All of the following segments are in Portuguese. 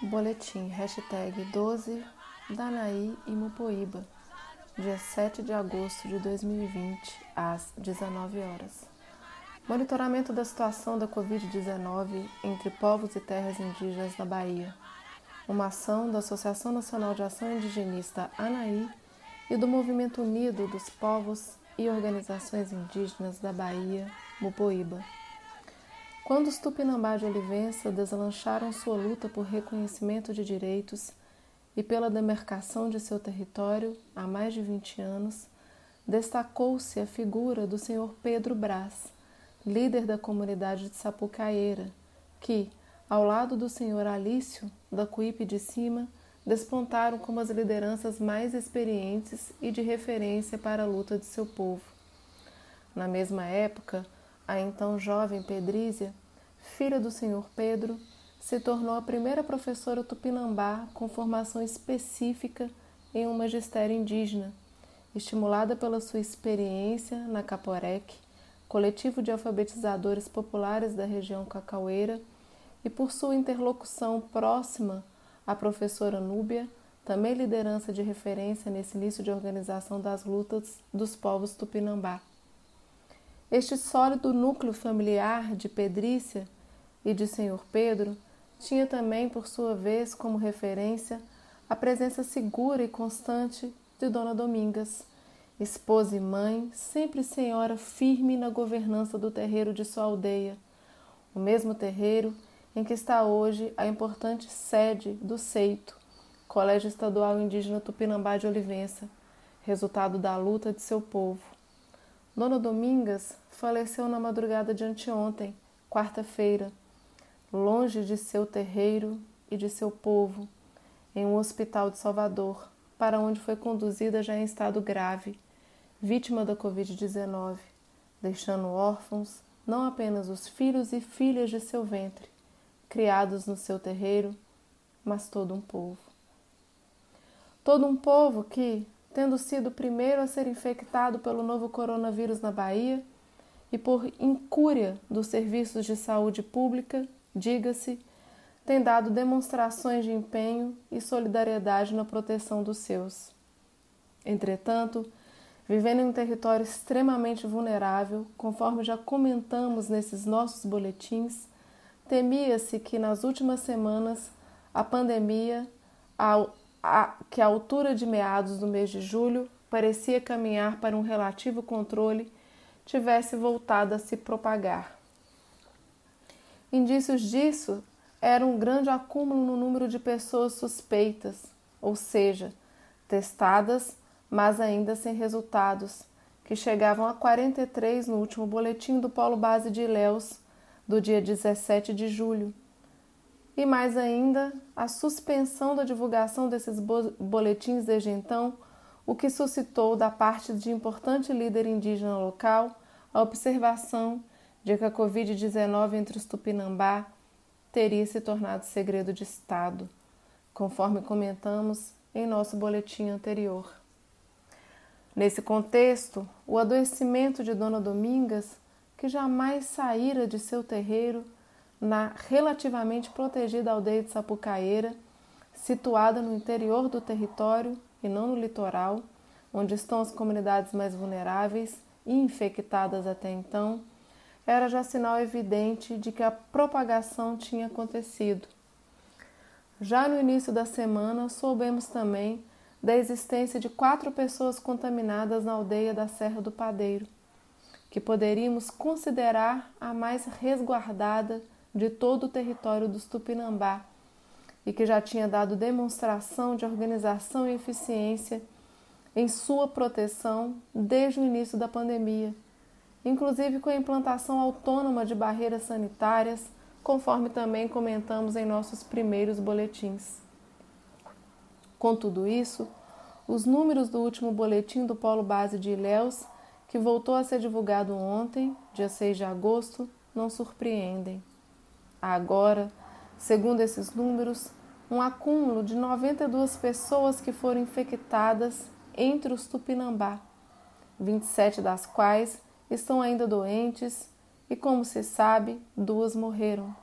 Boletim hashtag 12 Danaí e Mupoíba, dia 7 de agosto de 2020, às 19 horas. Monitoramento da situação da Covid-19 entre povos e terras indígenas na Bahia. Uma ação da Associação Nacional de Ação Indigenista ANAI e do Movimento Unido dos Povos e Organizações Indígenas da Bahia, Mupoíba. Quando os Tupinambá de Olivença deslancharam sua luta por reconhecimento de direitos e pela demarcação de seu território há mais de 20 anos, destacou-se a figura do senhor Pedro Brás, líder da comunidade de Sapucaeira, que, ao lado do senhor Alício, da Cuípe de Cima, despontaram como as lideranças mais experientes e de referência para a luta de seu povo. Na mesma época, a então jovem Pedrízia, filha do senhor Pedro, se tornou a primeira professora tupinambá com formação específica em um magistério indígena, estimulada pela sua experiência na Caporec, coletivo de alfabetizadores populares da região cacaueira, e por sua interlocução próxima à professora Núbia, também liderança de referência nesse início de organização das lutas dos povos tupinambá. Este sólido núcleo familiar de Pedrícia e de Senhor Pedro tinha também, por sua vez, como referência a presença segura e constante de Dona Domingas, esposa e mãe, sempre senhora firme na governança do terreiro de sua aldeia, o mesmo terreiro em que está hoje a importante sede do Seito, Colégio Estadual Indígena Tupinambá de Olivença, resultado da luta de seu povo. Dona Domingas faleceu na madrugada de anteontem, quarta-feira, longe de seu terreiro e de seu povo, em um hospital de Salvador, para onde foi conduzida já em estado grave, vítima da Covid-19, deixando órfãos não apenas os filhos e filhas de seu ventre, criados no seu terreiro, mas todo um povo. Todo um povo que, tendo sido o primeiro a ser infectado pelo novo coronavírus na Bahia e por incúria dos serviços de saúde pública, diga-se, tem dado demonstrações de empenho e solidariedade na proteção dos seus. Entretanto, vivendo em um território extremamente vulnerável, conforme já comentamos nesses nossos boletins, temia-se que nas últimas semanas a pandemia, ao a, que a altura de meados do mês de julho parecia caminhar para um relativo controle, tivesse voltado a se propagar. Indícios disso era um grande acúmulo no número de pessoas suspeitas, ou seja, testadas, mas ainda sem resultados, que chegavam a 43 no último boletim do Polo Base de Ilhéus, do dia 17 de julho. E mais ainda a suspensão da divulgação desses boletins desde então, o que suscitou da parte de importante líder indígena local a observação de que a Covid-19 entre os Tupinambá teria se tornado segredo de Estado, conforme comentamos em nosso boletim anterior. Nesse contexto, o adoecimento de Dona Domingas, que jamais saíra de seu terreiro, na relativamente protegida aldeia de Sapucaeira, situada no interior do território e não no litoral, onde estão as comunidades mais vulneráveis e infectadas até então, era já sinal evidente de que a propagação tinha acontecido. Já no início da semana, soubemos também da existência de quatro pessoas contaminadas na aldeia da Serra do Padeiro, que poderíamos considerar a mais resguardada de todo o território dos Tupinambá e que já tinha dado demonstração de organização e eficiência em sua proteção desde o início da pandemia, inclusive com a implantação autônoma de barreiras sanitárias, conforme também comentamos em nossos primeiros boletins. Com tudo isso, os números do último boletim do Polo Base de Ilhéus, que voltou a ser divulgado ontem, dia 6 de agosto, não surpreendem. Agora, segundo esses números, um acúmulo de 92 pessoas que foram infectadas entre os Tupinambá, 27 das quais estão ainda doentes e, como se sabe, duas morreram.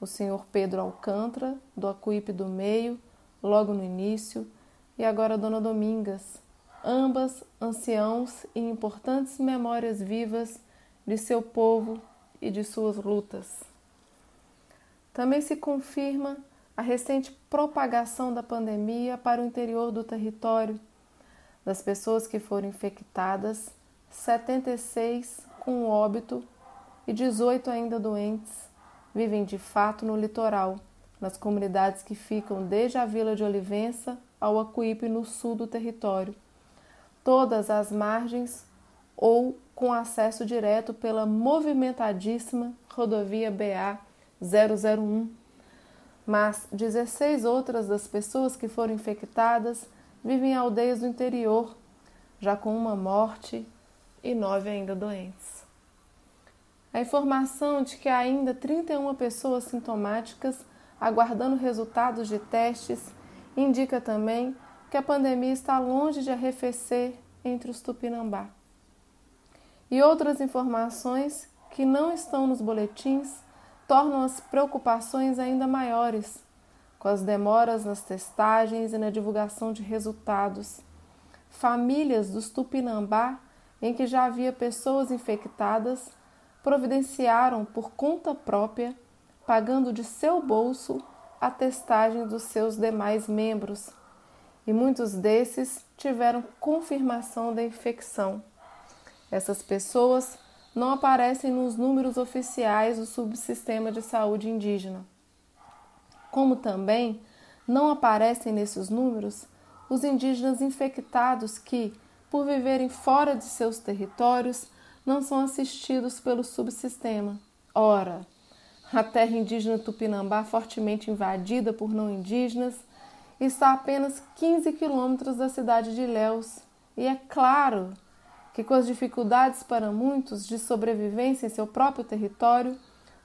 o senhor Pedro Alcântara, do Acuípe do Meio, logo no início, e agora dona Domingas, ambas anciãos e importantes memórias vivas de seu povo e de suas lutas. Também se confirma a recente propagação da pandemia para o interior do território. Das pessoas que foram infectadas, 76 com óbito e 18 ainda doentes vivem de fato no litoral, nas comunidades que ficam desde a Vila de Olivença ao Acuípe no sul do território, todas as margens ou com acesso direto pela movimentadíssima rodovia BA 001. Mas 16 outras das pessoas que foram infectadas vivem em aldeias do interior, já com uma morte e nove ainda doentes. A informação de que há ainda 31 pessoas sintomáticas aguardando resultados de testes indica também que a pandemia está longe de arrefecer entre os tupinambá. E outras informações que não estão nos boletins tornam as preocupações ainda maiores, com as demoras nas testagens e na divulgação de resultados. Famílias dos Tupinambá, em que já havia pessoas infectadas, providenciaram por conta própria, pagando de seu bolso a testagem dos seus demais membros, e muitos desses tiveram confirmação da infecção. Essas pessoas não aparecem nos números oficiais do subsistema de saúde indígena. Como também não aparecem nesses números os indígenas infectados que, por viverem fora de seus territórios, não são assistidos pelo subsistema. Ora, a terra indígena Tupinambá, fortemente invadida por não indígenas, está a apenas 15 quilômetros da cidade de Ilhéus. E é claro que, com as dificuldades para muitos de sobrevivência em seu próprio território,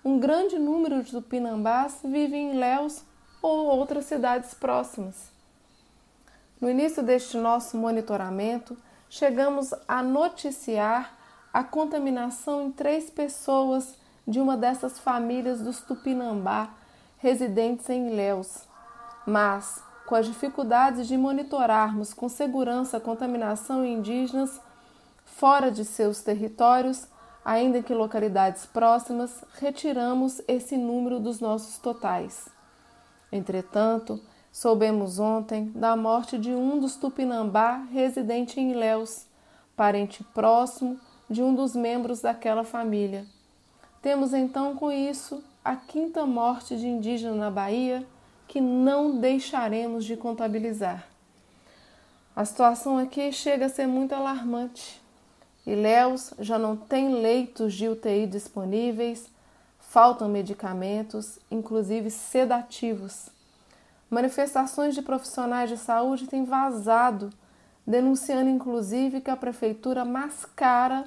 um grande número de tupinambás vive em Ilhéus ou outras cidades próximas. No início deste nosso monitoramento, chegamos a noticiar a contaminação em três pessoas de uma dessas famílias dos Tupinambá residentes em Ilhéus. Mas, com as dificuldades de monitorarmos com segurança a contaminação em indígenas, fora de seus territórios, ainda que localidades próximas, retiramos esse número dos nossos totais. Entretanto, soubemos ontem da morte de um dos Tupinambá residente em Ilhéus, parente próximo de um dos membros daquela família. Temos então com isso a quinta morte de indígena na Bahia que não deixaremos de contabilizar. A situação aqui chega a ser muito alarmante. Ilhéus já não tem leitos de UTI disponíveis, faltam medicamentos, inclusive sedativos. Manifestações de profissionais de saúde têm vazado, denunciando inclusive que a prefeitura mascara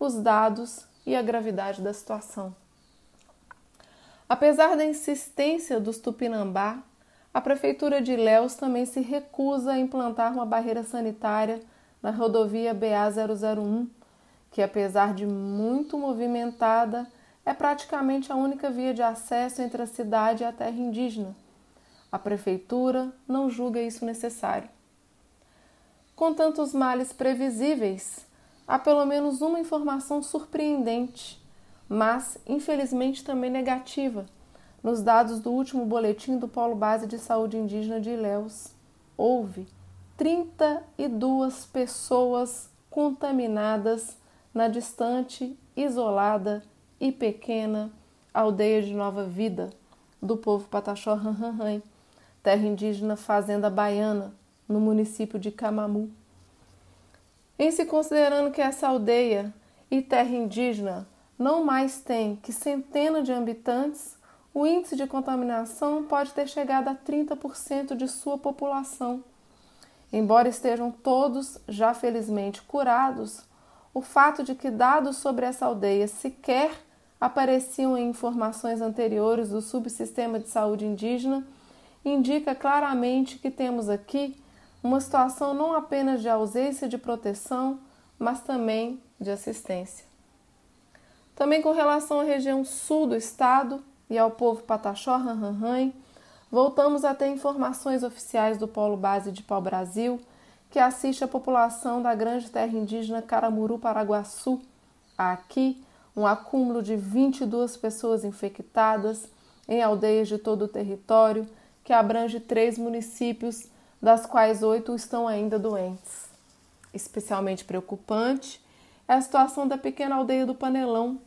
os dados e a gravidade da situação. Apesar da insistência dos Tupinambá, a prefeitura de Ilhéus também se recusa a implantar uma barreira sanitária na rodovia BA-001, que apesar de muito movimentada, é praticamente a única via de acesso entre a cidade e a terra indígena. A prefeitura não julga isso necessário. Com tantos males previsíveis, há pelo menos uma informação surpreendente, mas infelizmente também negativa, nos dados do último boletim do Polo Base de Saúde Indígena de Ilhéus. Houve 32 pessoas contaminadas na distante, isolada e pequena aldeia de Nova Vida do povo Pataxó Ranranran, terra indígena Fazenda Baiana, no município de Camamu. Em se considerando que essa aldeia e terra indígena não mais tem que centenas de habitantes, o índice de contaminação pode ter chegado a 30% de sua população. Embora estejam todos já felizmente curados, o fato de que dados sobre essa aldeia sequer apareciam em informações anteriores do subsistema de saúde indígena indica claramente que temos aqui uma situação não apenas de ausência de proteção, mas também de assistência. Também com relação à região sul do estado, e ao povo Pataxó Ranranhan, voltamos a ter informações oficiais do Polo Base de Pau Brasil, que assiste a população da grande terra indígena Caramuru Paraguaçu. Aqui, um acúmulo de 22 pessoas infectadas em aldeias de todo o território, que abrange três municípios, das quais oito estão ainda doentes. Especialmente preocupante é a situação da pequena aldeia do Panelão,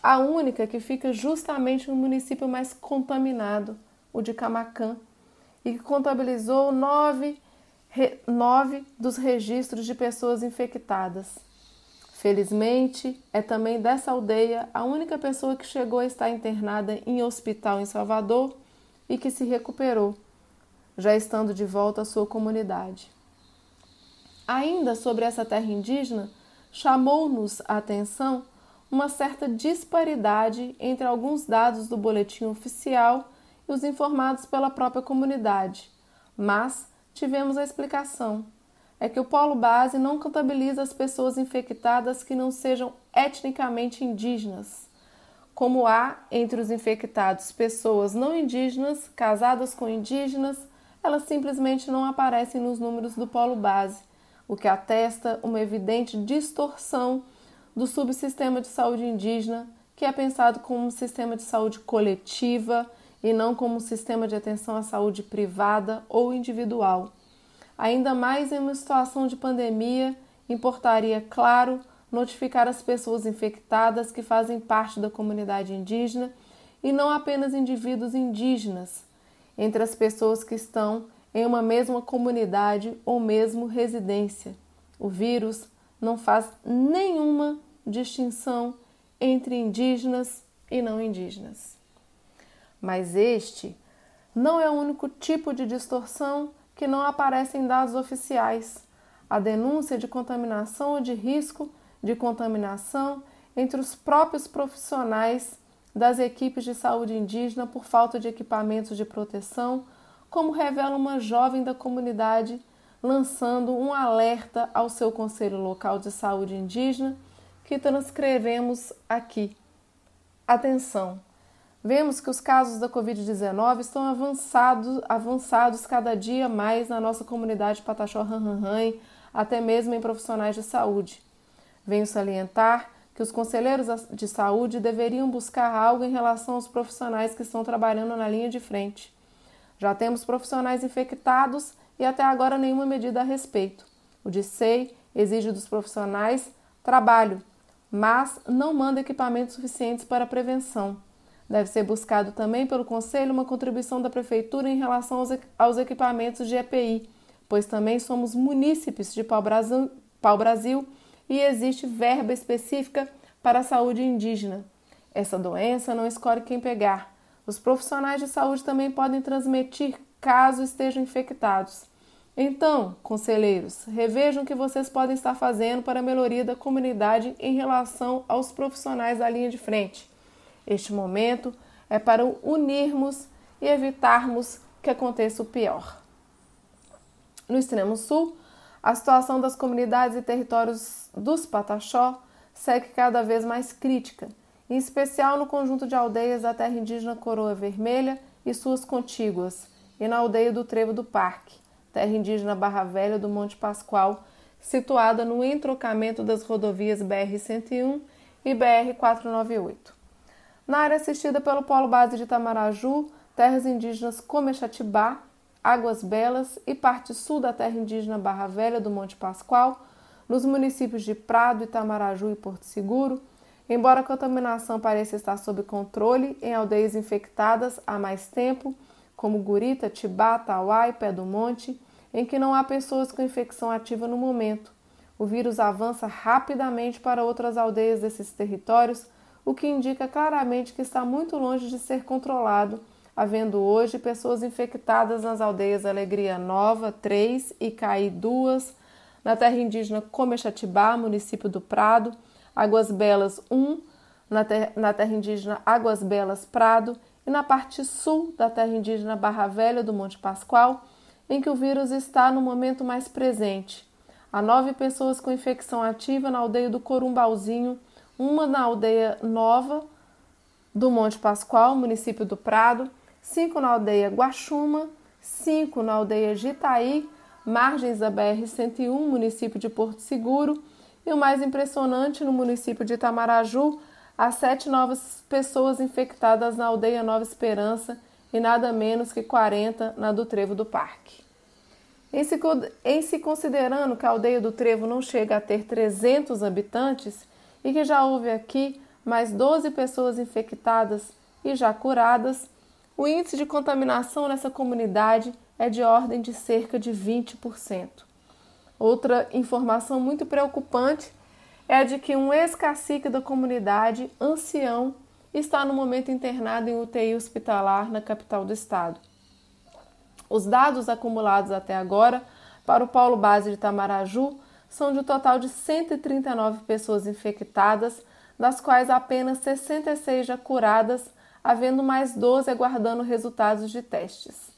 a única que fica justamente no município mais contaminado, o de Camacã, e que contabilizou nove, nove dos registros de pessoas infectadas. Felizmente, é também dessa aldeia a única pessoa que chegou a estar internada em hospital em Salvador e que se recuperou, já estando de volta à sua comunidade. Ainda sobre essa terra indígena, chamou-nos a atenção uma certa disparidade entre alguns dados do boletim oficial e os informados pela própria comunidade, mas tivemos a explicação. É que o polo base não contabiliza as pessoas infectadas que não sejam etnicamente indígenas. Como há entre os infectados pessoas não indígenas casadas com indígenas, elas simplesmente não aparecem nos números do polo base, o que atesta uma evidente distorção do subsistema de saúde indígena, que é pensado como um sistema de saúde coletiva e não como um sistema de atenção à saúde privada ou individual. Ainda mais em uma situação de pandemia, importaria, claro, notificar as pessoas infectadas que fazem parte da comunidade indígena e não apenas indivíduos indígenas, entre as pessoas que estão em uma mesma comunidade ou mesmo residência. O vírus não faz nenhuma distinção entre indígenas e não indígenas. Mas este não é o único tipo de distorção que não aparece em dados oficiais. A denúncia de contaminação ou de risco de contaminação entre os próprios profissionais das equipes de saúde indígena por falta de equipamentos de proteção, como revela uma jovem da comunidade lançando um alerta ao seu Conselho Local de Saúde Indígena que transcrevemos aqui. Atenção! Vemos que os casos da Covid-19 estão avançados, avançados cada dia mais na nossa comunidade Pataxó Ranranhan, até mesmo em profissionais de saúde. Venho salientar que os conselheiros de saúde deveriam buscar algo em relação aos profissionais que estão trabalhando na linha de frente. Já temos profissionais infectados e até agora nenhuma medida a respeito. O DICEI exige dos profissionais trabalho, mas não manda equipamentos suficientes para prevenção. Deve ser buscado também pelo Conselho uma contribuição da Prefeitura em relação aos, equipamentos de EPI, pois também somos munícipes de pau-brasil Pau -Brasil, e existe verba específica para a saúde indígena. Essa doença não escolhe quem pegar. Os profissionais de saúde também podem transmitir caso estejam infectados. Então, conselheiros, revejam o que vocês podem estar fazendo para a melhoria da comunidade em relação aos profissionais da linha de frente. Este momento é para unirmos e evitarmos que aconteça o pior. No extremo sul, a situação das comunidades e territórios dos Pataxó segue cada vez mais crítica, em especial no conjunto de aldeias da terra indígena Coroa Vermelha e suas contíguas, e na aldeia do Trevo do Parque, terra indígena Barra Velha do Monte Pascoal, situada no entrocamento das rodovias BR-101 e BR-498. Na área assistida pelo Polo Base de Tamaraju, terras indígenas Comexatibá, Águas Belas e parte sul da terra indígena Barra Velha do Monte Pascoal, nos municípios de Prado, Itamaraju e Porto Seguro, embora a contaminação pareça estar sob controle em aldeias infectadas há mais tempo, como Gurita, Tibá, Tauá e Pé do Monte, em que não há pessoas com infecção ativa no momento. O vírus avança rapidamente para outras aldeias desses territórios, o que indica claramente que está muito longe de ser controlado, havendo hoje pessoas infectadas nas aldeias Alegria Nova 3 e Caí 2, na terra indígena Comexatibá, município do Prado, Águas Belas 1, na, ter na terra indígena Águas Belas Prado e na parte sul da terra indígena Barra Velha do Monte Pascoal, em que o vírus está no momento mais presente. Há nove pessoas com infecção ativa na aldeia do Corumbauzinho, uma na aldeia Nova, do Monte Pascoal, município do Prado, 5 na aldeia Guaxuma, 5 na aldeia Jitaí, margens da BR-101, município de Porto Seguro, e o mais impressionante, no município de Itamaraju, há sete novas pessoas infectadas na aldeia Nova Esperança e nada menos que 40 na do Trevo do Parque. Em se, em se considerando que a aldeia do Trevo não chega a ter 300 habitantes e que já houve aqui mais 12 pessoas infectadas e já curadas, o índice de contaminação nessa comunidade é de ordem de cerca de 20%. Outra informação muito preocupante é a de que um ex-cacique da comunidade, ancião, está no momento internado em UTI hospitalar na capital do estado. Os dados acumulados até agora para o Polo Base de Tamaraju são de um total de 139 pessoas infectadas, das quais apenas 66 já curadas, havendo mais 12 aguardando resultados de testes.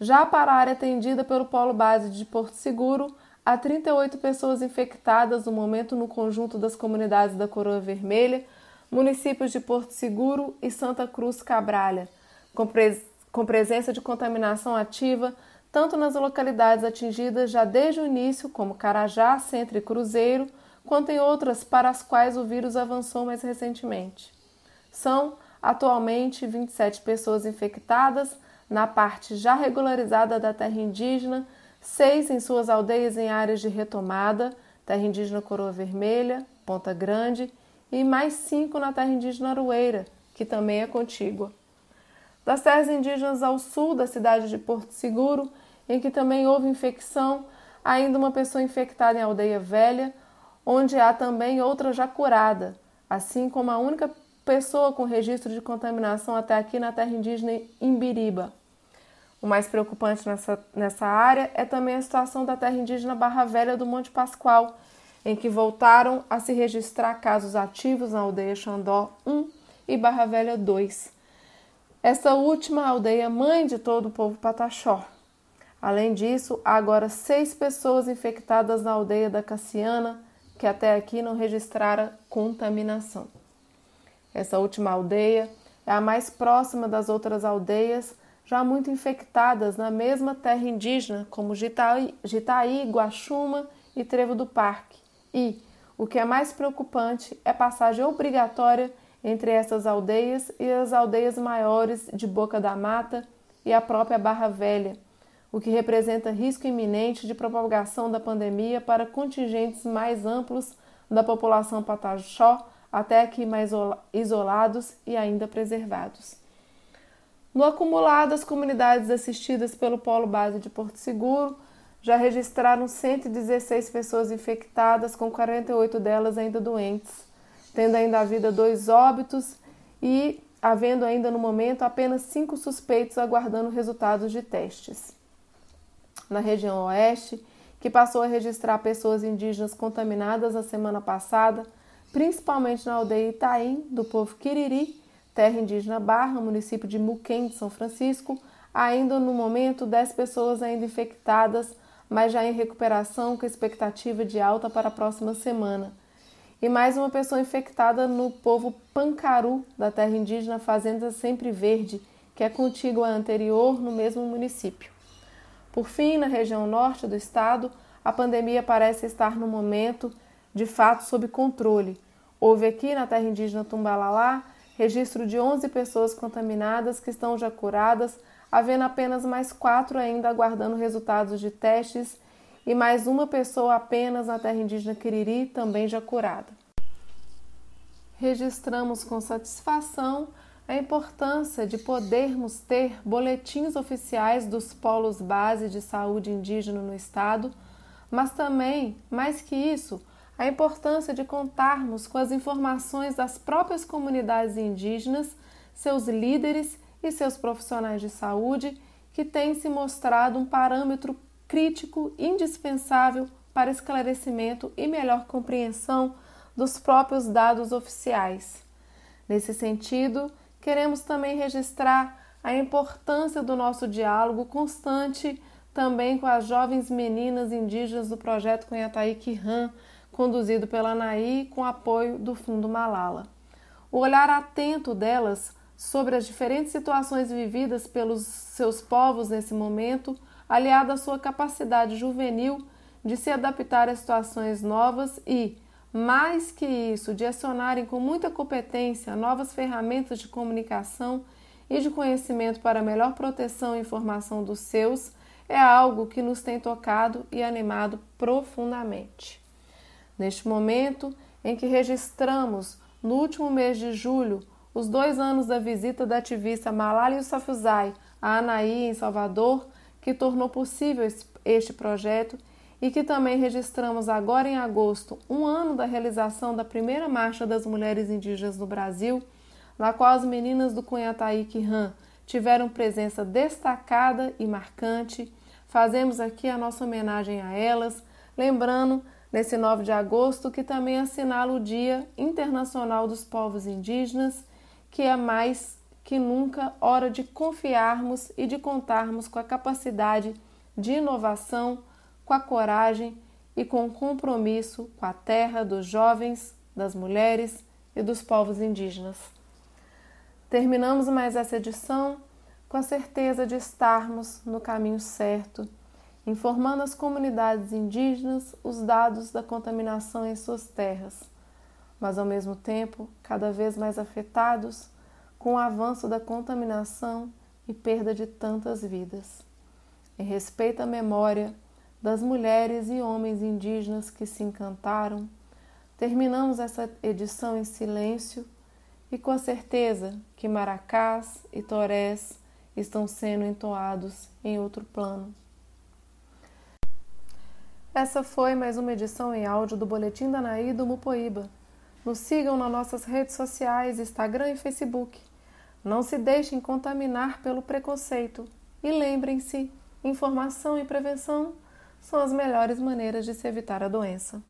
Já para a área atendida pelo Polo Base de Porto Seguro, há 38 pessoas infectadas no momento no conjunto das comunidades da Coroa Vermelha, municípios de Porto Seguro e Santa Cruz Cabralha, com, pres com presença de contaminação ativa tanto nas localidades atingidas já desde o início, como Carajá, Centro e Cruzeiro, quanto em outras para as quais o vírus avançou mais recentemente. São, atualmente, 27 pessoas infectadas na parte já regularizada da terra indígena, seis em suas aldeias em áreas de retomada, terra indígena Coroa Vermelha, Ponta Grande, e mais cinco na terra indígena Aroeira, que também é contígua. Das terras indígenas ao sul da cidade de Porto Seguro, em que também houve infecção, ainda uma pessoa infectada em Aldeia Velha, onde há também outra já curada, assim como a única pessoa com registro de contaminação até aqui na terra indígena Imbiriba. O mais preocupante nessa, nessa área é também a situação da terra indígena Barra Velha do Monte Pascoal, em que voltaram a se registrar casos ativos na aldeia Xandó 1 e Barra Velha 2. Essa última aldeia mãe de todo o povo pataxó. Além disso, há agora seis pessoas infectadas na aldeia da Cassiana, que até aqui não registrara contaminação. Essa última aldeia é a mais próxima das outras aldeias, já muito infectadas na mesma terra indígena, como Jitaí, Guaxuma e Trevo do Parque. E, o que é mais preocupante, é passagem obrigatória entre essas aldeias e as aldeias maiores de Boca da Mata e a própria Barra Velha, o que representa risco iminente de propagação da pandemia para contingentes mais amplos da população pataxó, até aqui mais isolados e ainda preservados. No acumulado, as comunidades assistidas pelo Polo Base de Porto Seguro já registraram 116 pessoas infectadas, com 48 delas ainda doentes, tendo ainda a vida dois óbitos e havendo ainda no momento apenas cinco suspeitos aguardando resultados de testes na região oeste, que passou a registrar pessoas indígenas contaminadas na semana passada, principalmente na aldeia Itaim, do povo Quiriri, terra indígena Barra, município de Muquem de São Francisco, ainda no momento 10 pessoas ainda infectadas, mas já em recuperação com expectativa de alta para a próxima semana. E mais uma pessoa infectada no povo Pancaru, da terra indígena Fazenda Sempre Verde, que é contígua anterior no mesmo município. Por fim, na região norte do estado, a pandemia parece estar no momento de fato sob controle. Houve aqui na terra indígena Tumbalalá registro de 11 pessoas contaminadas que estão já curadas, havendo apenas mais quatro ainda aguardando resultados de testes e mais uma pessoa apenas na terra indígena Quiriri também já curada. Registramos com satisfação a importância de podermos ter boletins oficiais dos polos base de saúde indígena no estado, mas também, mais que isso, a importância de contarmos com as informações das próprias comunidades indígenas, seus líderes e seus profissionais de saúde, que têm se mostrado um parâmetro crítico indispensável para esclarecimento e melhor compreensão dos próprios dados oficiais. Nesse sentido, queremos também registrar a importância do nosso diálogo constante também com as jovens meninas indígenas do projeto Cunhataí Kihan, conduzido pela ANAI com apoio do Fundo Malala. o olhar atento delas sobre as diferentes situações vividas pelos seus povos nesse momento, aliado à sua capacidade juvenil de se adaptar a situações novas e, mais que isso, de acionarem com muita competência novas ferramentas de comunicação e de conhecimento para melhor proteção e informação dos seus, é algo que nos tem tocado e animado profundamente. Neste momento em que registramos, no último mês de julho, os dois anos da visita da ativista Malala Yousafzai a Anaí, em Salvador, que tornou possível este projeto e que também registramos agora em agosto um ano da realização da primeira Marcha das Mulheres Indígenas no Brasil, na qual as meninas do Cunhataí Quiran tiveram presença destacada e marcante. Fazemos aqui a nossa homenagem a elas, lembrando nesse 9 de agosto que também assinala o Dia Internacional dos Povos Indígenas que é mais que nunca hora de confiarmos e de contarmos com a capacidade de inovação, com a coragem e com o compromisso com a terra dos jovens, das mulheres e dos povos indígenas. Terminamos mais essa edição com a certeza de estarmos no caminho certo, informando as comunidades indígenas os dados da contaminação em suas terras mas ao mesmo tempo cada vez mais afetados com o avanço da contaminação e perda de tantas vidas. Em respeito à memória das mulheres e homens indígenas que se encantaram, terminamos essa edição em silêncio e com a certeza que maracás e torés estão sendo entoados em outro plano. Essa foi mais uma edição em áudio do Boletim da Naí do Mupoíba. Nos sigam nas nossas redes sociais, Instagram e Facebook. Não se deixem contaminar pelo preconceito. E lembrem-se: informação e prevenção são as melhores maneiras de se evitar a doença.